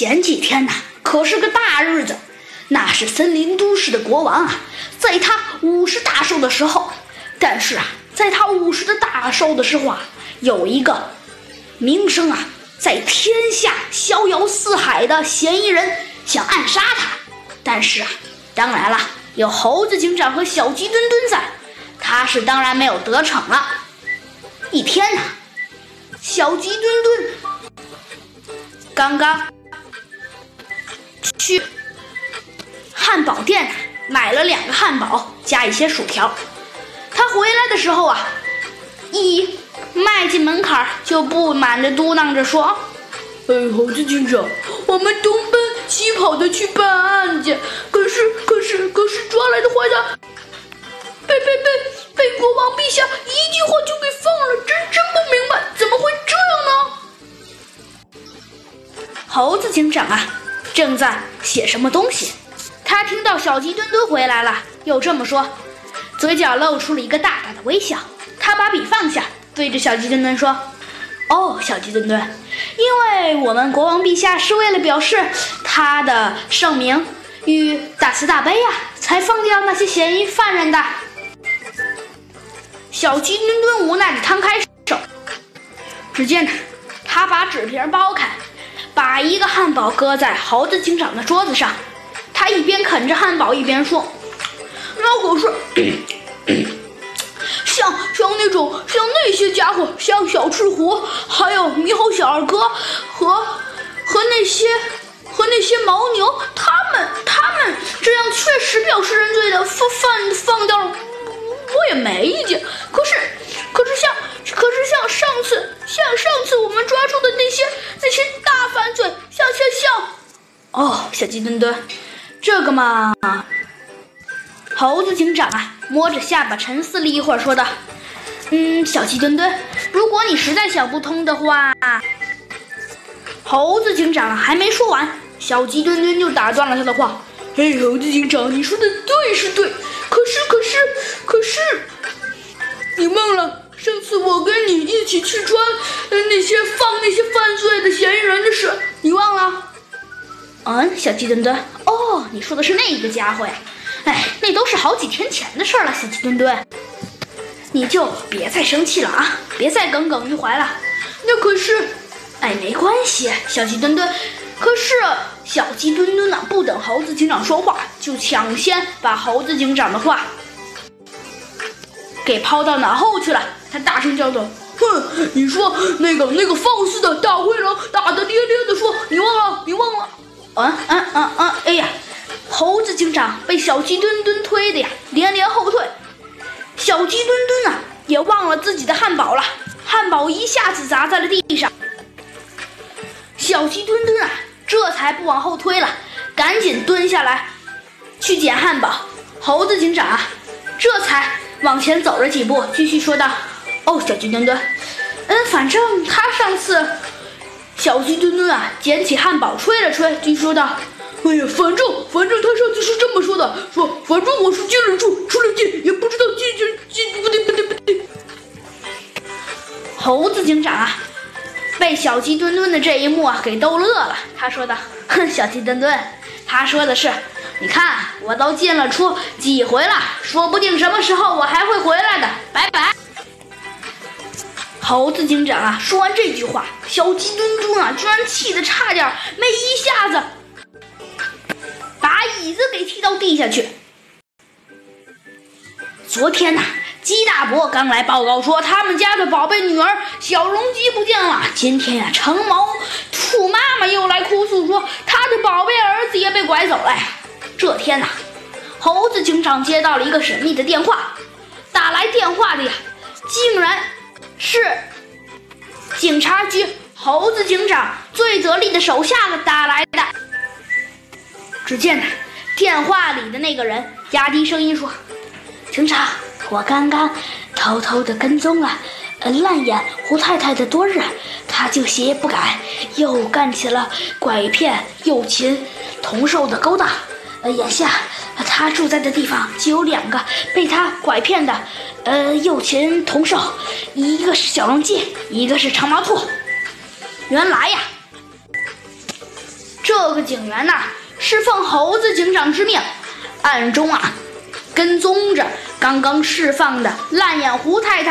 前几天呐，可是个大日子，那是森林都市的国王啊，在他五十大寿的时候。但是啊，在他五十的大寿的时候啊，有一个名声啊，在天下逍遥四海的嫌疑人想暗杀他。但是啊，当然了，有猴子警长和小鸡墩墩在，他是当然没有得逞了。一天呢，小鸡墩墩刚刚去汉堡店买了两个汉堡加一些薯条。他回来的时候啊，一迈进门槛就不满的嘟囔着说：“哎，猴子警长，我们东奔西跑的去办案件，可是可是可是抓来的坏蛋，被被被被国王陛下一句话就给放了，真真不明白怎么会这样呢？”猴子警长啊，正在写什么东西，他听到小鸡墩墩回来了，又这么说。嘴角露出了一个大大的微笑，他把笔放下，对着小鸡墩墩说：“哦，小鸡墩墩，因为我们国王陛下是为了表示他的圣明与大慈大悲呀，才放掉那些嫌疑犯人的。”小鸡墩墩无奈地摊开手，只见，他把纸皮剥开，把一个汉堡搁在猴子警长的桌子上，他一边啃着汉堡一边说。那可是，像像那种像那些家伙，像小赤狐，还有猕猴小二哥和和那些和那些牦牛，他们他们这样确实表示认罪的，放放放掉了，我也没意见。可是可是像可是像上次像上次我们抓住的那些那些，哦，小鸡墩墩，这个嘛。猴子警长啊，摸着下巴沉思了一会儿，说道：“嗯，小鸡墩墩，如果你实在想不通的话……”猴子警长还没说完，小鸡墩墩就打断了他的话：“嘿，猴子警长，你说的对是对，可是可是可是，你忘了上次我跟你一起去抓那些放那些犯罪的嫌疑人的事，你忘了？”嗯，小鸡墩墩，哦，你说的是那一个家伙呀。哎，那都是好几天前的事了，小鸡墩墩，你就别再生气了啊，别再耿耿于怀了。那可是，哎，没关系，小鸡墩墩。可是小鸡墩墩呢，不等猴子警长说话，就抢先把猴子警长的话给抛到脑后去了。他大声叫道：“哼，你说那个那个放肆的大灰狼，大大咧咧的说，你忘了，你忘了？嗯嗯嗯嗯，哎呀！”猴子警长被小鸡墩墩推的呀，连连后退。小鸡墩墩啊，也忘了自己的汉堡了，汉堡一下子砸在了地上。小鸡墩墩啊，这才不往后推了，赶紧蹲下来去捡汉堡。猴子警长啊，这才往前走了几步，继续说道：“哦，小鸡墩墩，嗯，反正他上次……”小鸡墩墩啊，捡起汉堡吹了吹，就说道。哎呀，反正反正他上次是这么说的，说反正我是进了出，出了进，也不知道进进进不对不对不对。猴子警长啊，被小鸡墩墩的这一幕啊给逗乐了。他说道：“哼，小鸡墩墩，他说的是，你看我都进了出几回了，说不定什么时候我还会回来的。拜拜。”猴子警长啊，说完这句话，小鸡墩墩啊居然气得差点没一下子。把椅子给踢到地下去。昨天呐，鸡大伯刚来报告说，他们家的宝贝女儿小龙鸡不见了。今天呀，长毛兔妈妈又来哭诉说，她的宝贝儿子也被拐走了。这天呐，猴子警长接到了一个神秘的电话，打来电话的呀，竟然是警察局猴子警长最得力的手下们打来的。只见呢，电话里的那个人压低声音说：“警察，我刚刚偷偷的跟踪了，呃，烂眼胡太太的多日，他就邪不改，又干起了拐骗诱擒同兽的勾当。呃，眼下他住在的地方就有两个被他拐骗的，呃，诱擒同兽，一个是小龙鸡，一个是长毛兔。原来呀。”这这个警员呐，是奉猴子警长之命，暗中啊跟踪着刚刚释放的烂眼胡太太。